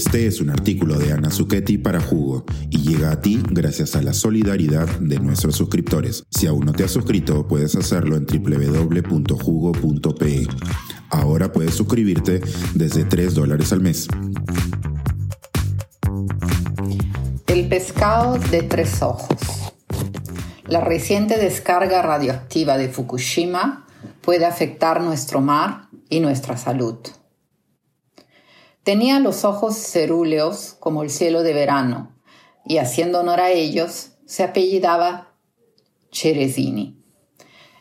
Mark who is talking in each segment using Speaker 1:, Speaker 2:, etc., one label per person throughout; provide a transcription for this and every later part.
Speaker 1: Este es un artículo de Ana Zucchetti para Jugo y llega a ti gracias a la solidaridad de nuestros suscriptores. Si aún no te has suscrito, puedes hacerlo en www.jugo.pe. Ahora puedes suscribirte desde 3 dólares al mes.
Speaker 2: El pescado de tres ojos. La reciente descarga radioactiva de Fukushima puede afectar nuestro mar y nuestra salud. Tenía los ojos cerúleos como el cielo de verano, y haciendo honor a ellos, se apellidaba Cerezini.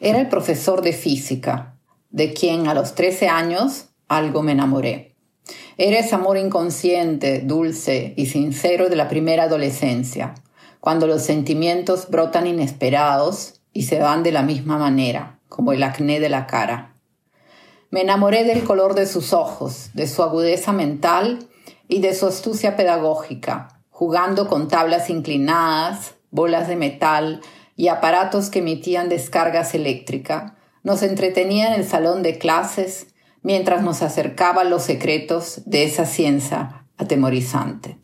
Speaker 2: Era el profesor de física, de quien a los 13 años algo me enamoré. Era ese amor inconsciente, dulce y sincero de la primera adolescencia, cuando los sentimientos brotan inesperados y se van de la misma manera, como el acné de la cara. Me enamoré del color de sus ojos, de su agudeza mental y de su astucia pedagógica, jugando con tablas inclinadas, bolas de metal y aparatos que emitían descargas eléctricas, nos entretenía en el salón de clases mientras nos acercaba los secretos de esa ciencia atemorizante.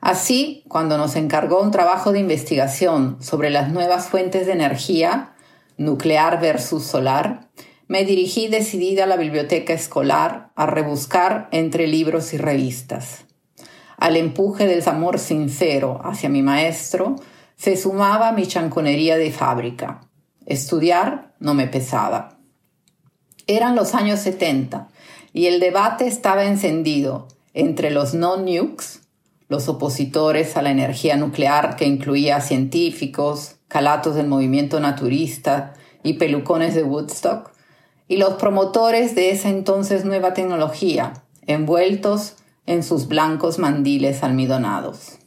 Speaker 2: Así, cuando nos encargó un trabajo de investigación sobre las nuevas fuentes de energía, nuclear versus solar, me dirigí decidida a la biblioteca escolar a rebuscar entre libros y revistas. Al empuje del amor sincero hacia mi maestro, se sumaba mi chanconería de fábrica. Estudiar no me pesaba. Eran los años 70 y el debate estaba encendido entre los no-nukes, los opositores a la energía nuclear que incluía científicos, calatos del movimiento naturista y pelucones de Woodstock, y los promotores de esa entonces nueva tecnología, envueltos en sus blancos mandiles almidonados.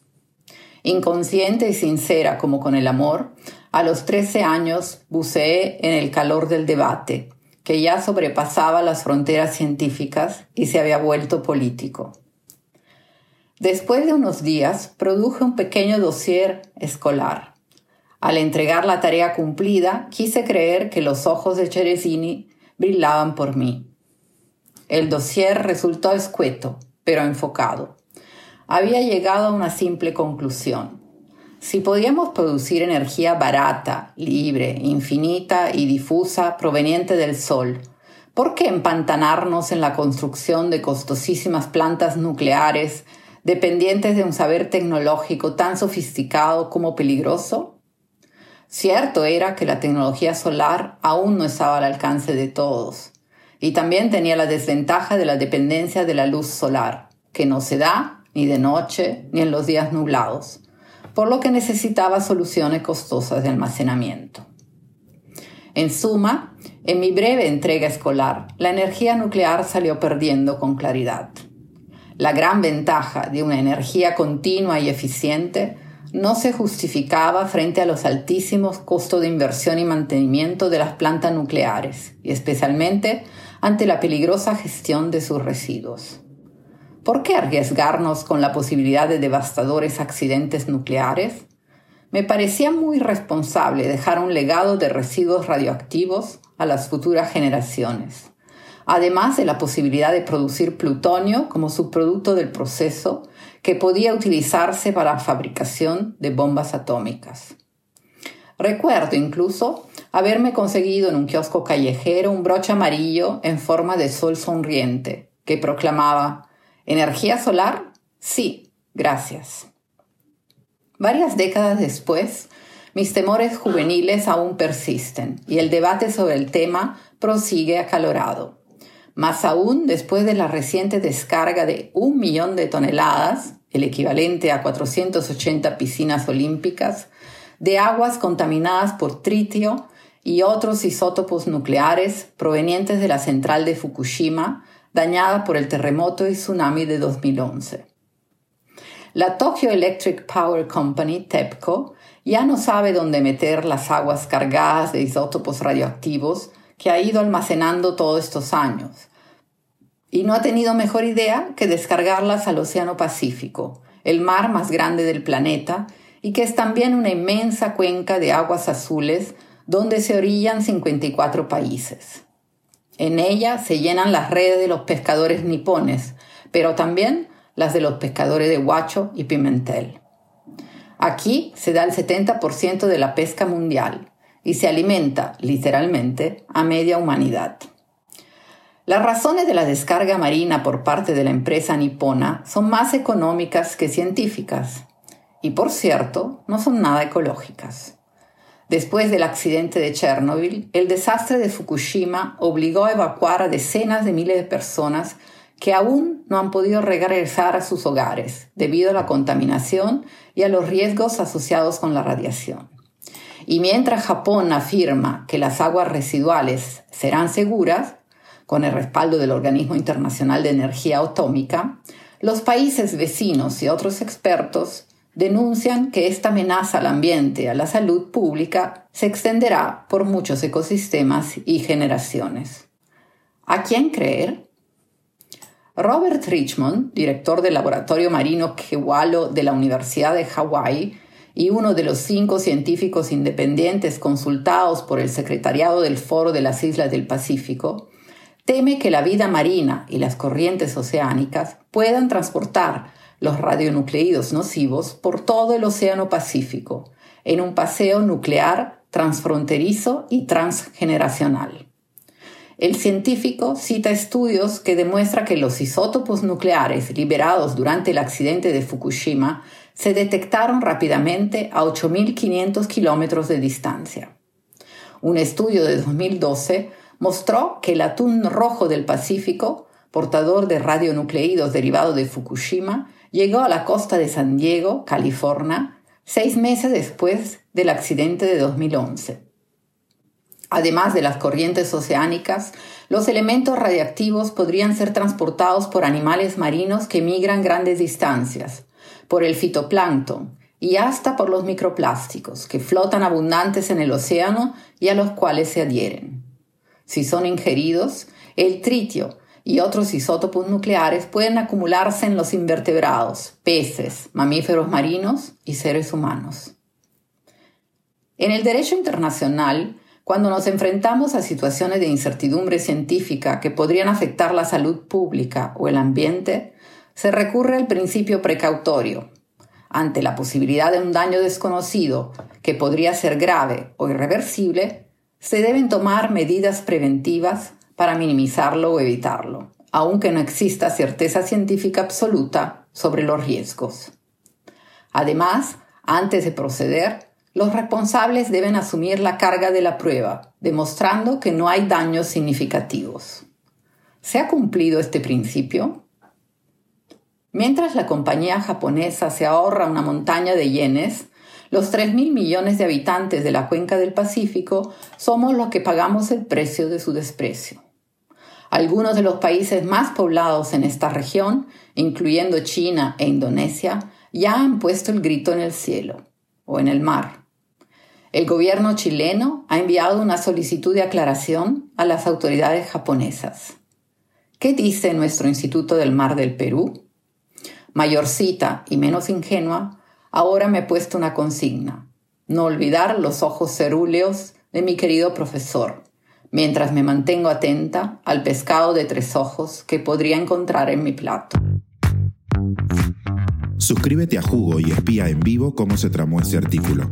Speaker 2: Inconsciente y sincera como con el amor, a los 13 años buceé en el calor del debate, que ya sobrepasaba las fronteras científicas y se había vuelto político. Después de unos días, produje un pequeño dossier escolar. Al entregar la tarea cumplida, quise creer que los ojos de Cerezini brillaban por mí. El dossier resultó escueto, pero enfocado. Había llegado a una simple conclusión. Si podíamos producir energía barata, libre, infinita y difusa proveniente del Sol, ¿por qué empantanarnos en la construcción de costosísimas plantas nucleares dependientes de un saber tecnológico tan sofisticado como peligroso? Cierto era que la tecnología solar aún no estaba al alcance de todos, y también tenía la desventaja de la dependencia de la luz solar, que no se da ni de noche ni en los días nublados, por lo que necesitaba soluciones costosas de almacenamiento. En suma, en mi breve entrega escolar, la energía nuclear salió perdiendo con claridad. La gran ventaja de una energía continua y eficiente no se justificaba frente a los altísimos costos de inversión y mantenimiento de las plantas nucleares, y especialmente ante la peligrosa gestión de sus residuos. ¿Por qué arriesgarnos con la posibilidad de devastadores accidentes nucleares? Me parecía muy responsable dejar un legado de residuos radioactivos a las futuras generaciones además de la posibilidad de producir plutonio como subproducto del proceso que podía utilizarse para fabricación de bombas atómicas. Recuerdo incluso haberme conseguido en un kiosco callejero un broche amarillo en forma de sol sonriente que proclamaba ¿Energía solar? Sí, gracias. Varias décadas después, mis temores juveniles aún persisten y el debate sobre el tema prosigue acalorado más aún después de la reciente descarga de un millón de toneladas, el equivalente a 480 piscinas olímpicas, de aguas contaminadas por tritio y otros isótopos nucleares provenientes de la central de Fukushima, dañada por el terremoto y tsunami de 2011. La Tokyo Electric Power Company, TEPCO, ya no sabe dónde meter las aguas cargadas de isótopos radioactivos que ha ido almacenando todos estos años. Y no ha tenido mejor idea que descargarlas al Océano Pacífico, el mar más grande del planeta, y que es también una inmensa cuenca de aguas azules donde se orillan 54 países. En ella se llenan las redes de los pescadores nipones, pero también las de los pescadores de Huacho y Pimentel. Aquí se da el 70% de la pesca mundial y se alimenta, literalmente, a media humanidad. Las razones de la descarga marina por parte de la empresa nipona son más económicas que científicas y, por cierto, no son nada ecológicas. Después del accidente de Chernobyl, el desastre de Fukushima obligó a evacuar a decenas de miles de personas que aún no han podido regresar a sus hogares debido a la contaminación y a los riesgos asociados con la radiación. Y mientras Japón afirma que las aguas residuales serán seguras, con el respaldo del Organismo Internacional de Energía Atómica, los países vecinos y otros expertos denuncian que esta amenaza al ambiente a la salud pública se extenderá por muchos ecosistemas y generaciones. ¿A quién creer? Robert Richmond, director del Laboratorio Marino Kewalo de la Universidad de Hawái y uno de los cinco científicos independientes consultados por el Secretariado del Foro de las Islas del Pacífico, teme que la vida marina y las corrientes oceánicas puedan transportar los radionucleídos nocivos por todo el Océano Pacífico en un paseo nuclear transfronterizo y transgeneracional. El científico cita estudios que demuestran que los isótopos nucleares liberados durante el accidente de Fukushima se detectaron rápidamente a 8.500 kilómetros de distancia. Un estudio de 2012 mostró que el atún rojo del Pacífico, portador de radionucleídos derivado de Fukushima, llegó a la costa de San Diego, California, seis meses después del accidente de 2011. Además de las corrientes oceánicas, los elementos radiactivos podrían ser transportados por animales marinos que migran grandes distancias, por el fitoplancton y hasta por los microplásticos que flotan abundantes en el océano y a los cuales se adhieren. Si son ingeridos, el tritio y otros isótopos nucleares pueden acumularse en los invertebrados, peces, mamíferos marinos y seres humanos. En el derecho internacional, cuando nos enfrentamos a situaciones de incertidumbre científica que podrían afectar la salud pública o el ambiente, se recurre al principio precautorio. Ante la posibilidad de un daño desconocido que podría ser grave o irreversible, se deben tomar medidas preventivas para minimizarlo o evitarlo, aunque no exista certeza científica absoluta sobre los riesgos. Además, antes de proceder, los responsables deben asumir la carga de la prueba, demostrando que no hay daños significativos. ¿Se ha cumplido este principio? Mientras la compañía japonesa se ahorra una montaña de yenes, los 3.000 millones de habitantes de la cuenca del Pacífico somos los que pagamos el precio de su desprecio. Algunos de los países más poblados en esta región, incluyendo China e Indonesia, ya han puesto el grito en el cielo o en el mar el gobierno chileno ha enviado una solicitud de aclaración a las autoridades japonesas. ¿Qué dice nuestro Instituto del Mar del Perú? Mayorcita y menos ingenua, ahora me he puesto una consigna. No olvidar los ojos cerúleos de mi querido profesor, mientras me mantengo atenta al pescado de tres ojos que podría encontrar en mi plato.
Speaker 1: Suscríbete a Jugo y espía en vivo cómo se tramó este artículo.